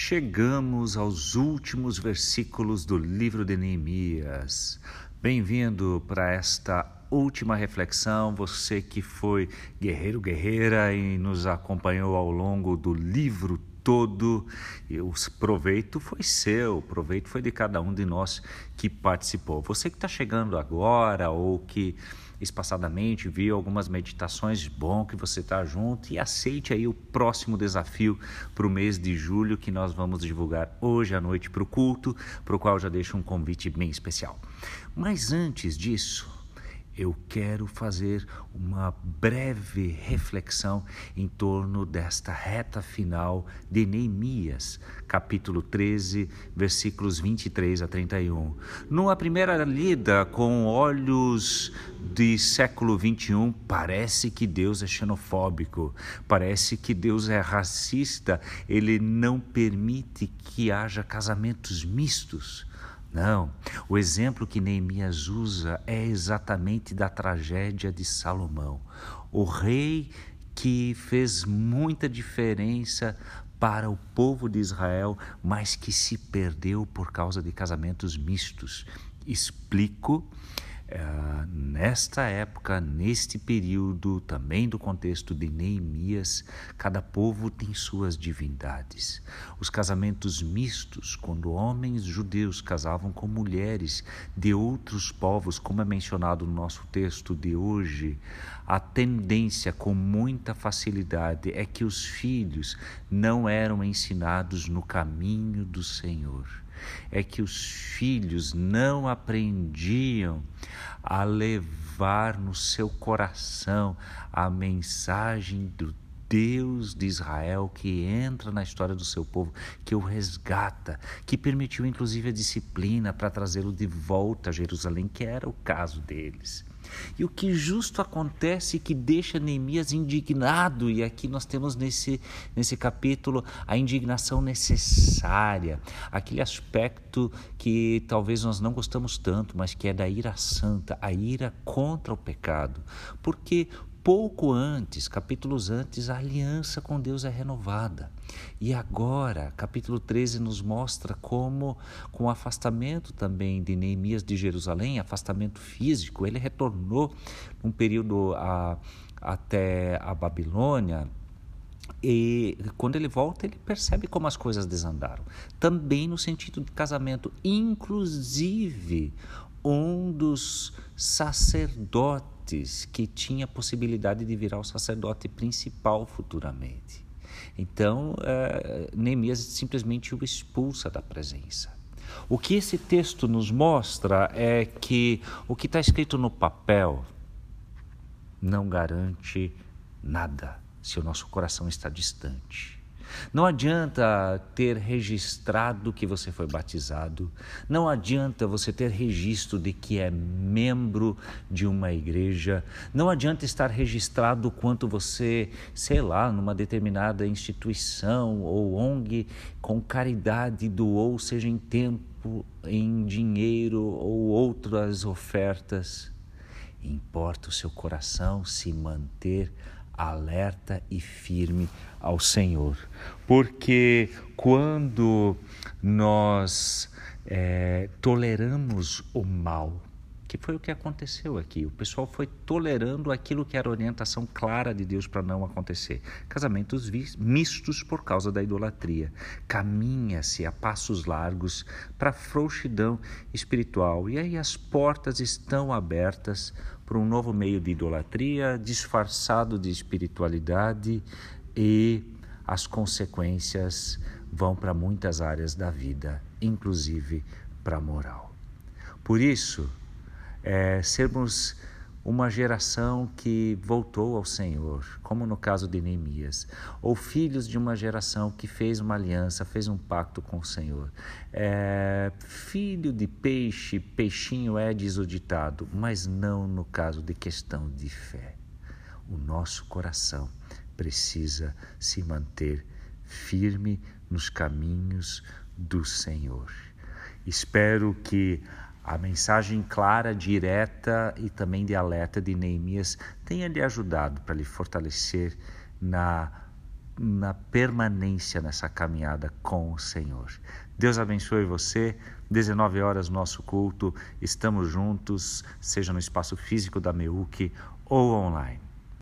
Chegamos aos últimos versículos do livro de Neemias. Bem-vindo para esta última reflexão, você que foi guerreiro, guerreira e nos acompanhou ao longo do livro todo. E o proveito foi seu, o proveito foi de cada um de nós que participou. Você que está chegando agora ou que espaçadamente, viu algumas meditações, bom que você está junto e aceite aí o próximo desafio para o mês de julho que nós vamos divulgar hoje à noite para o culto, para o qual já deixo um convite bem especial. Mas antes disso, eu quero fazer uma breve reflexão em torno desta reta final de Neemias, capítulo 13, versículos 23 a 31. Numa primeira lida com olhos de século 21, parece que Deus é xenofóbico, parece que Deus é racista, ele não permite que haja casamentos mistos. Não, o exemplo que Neemias usa é exatamente da tragédia de Salomão. O rei que fez muita diferença para o povo de Israel, mas que se perdeu por causa de casamentos mistos. Explico é, nesta época, neste período, também do contexto de Neemias, cada povo tem suas divindades. Os casamentos mistos, quando homens judeus casavam com mulheres de outros povos, como é mencionado no nosso texto de hoje, a tendência com muita facilidade é que os filhos não eram ensinados no caminho do Senhor é que os filhos não aprendiam a levar no seu coração a mensagem do Deus de Israel que entra na história do seu povo, que o resgata, que permitiu inclusive a disciplina para trazê-lo de volta a Jerusalém, que era o caso deles. E o que justo acontece que deixa Neemias indignado, e aqui nós temos nesse, nesse capítulo a indignação necessária, aquele aspecto que talvez nós não gostamos tanto, mas que é da ira santa, a ira contra o pecado. Porque pouco antes, capítulos antes, a aliança com Deus é renovada. E agora, capítulo 13 nos mostra como, com o afastamento também de Neemias de Jerusalém, afastamento físico, ele retornou num período a, até a Babilônia, e quando ele volta, ele percebe como as coisas desandaram. Também no sentido de casamento. Inclusive, um dos sacerdotes que tinha possibilidade de virar o sacerdote principal futuramente. Então, é, Neemias simplesmente o expulsa da presença. O que esse texto nos mostra é que o que está escrito no papel não garante nada se o nosso coração está distante. Não adianta ter registrado que você foi batizado, não adianta você ter registro de que é membro de uma igreja, não adianta estar registrado quanto você, sei lá, numa determinada instituição ou ONG com caridade doou, seja em tempo, em dinheiro ou outras ofertas. Importa o seu coração se manter alerta e firme ao Senhor. Porque quando nós é, toleramos o mal, que foi o que aconteceu aqui. O pessoal foi tolerando aquilo que era orientação clara de Deus para não acontecer. Casamentos mistos por causa da idolatria. Caminha-se a passos largos para a frouxidão espiritual. E aí as portas estão abertas para um novo meio de idolatria disfarçado de espiritualidade e as consequências vão para muitas áreas da vida, inclusive para a moral. Por isso, é, sermos uma geração que voltou ao Senhor, como no caso de Neemias, ou filhos de uma geração que fez uma aliança, fez um pacto com o Senhor. É, filho de peixe, peixinho é, diz o ditado, mas não no caso de questão de fé. O nosso coração precisa se manter firme nos caminhos do Senhor. Espero que a mensagem clara, direta e também de alerta de Neemias tenha lhe ajudado para lhe fortalecer na na permanência nessa caminhada com o Senhor. Deus abençoe você. 19 horas nosso culto. Estamos juntos, seja no espaço físico da MEUC ou online.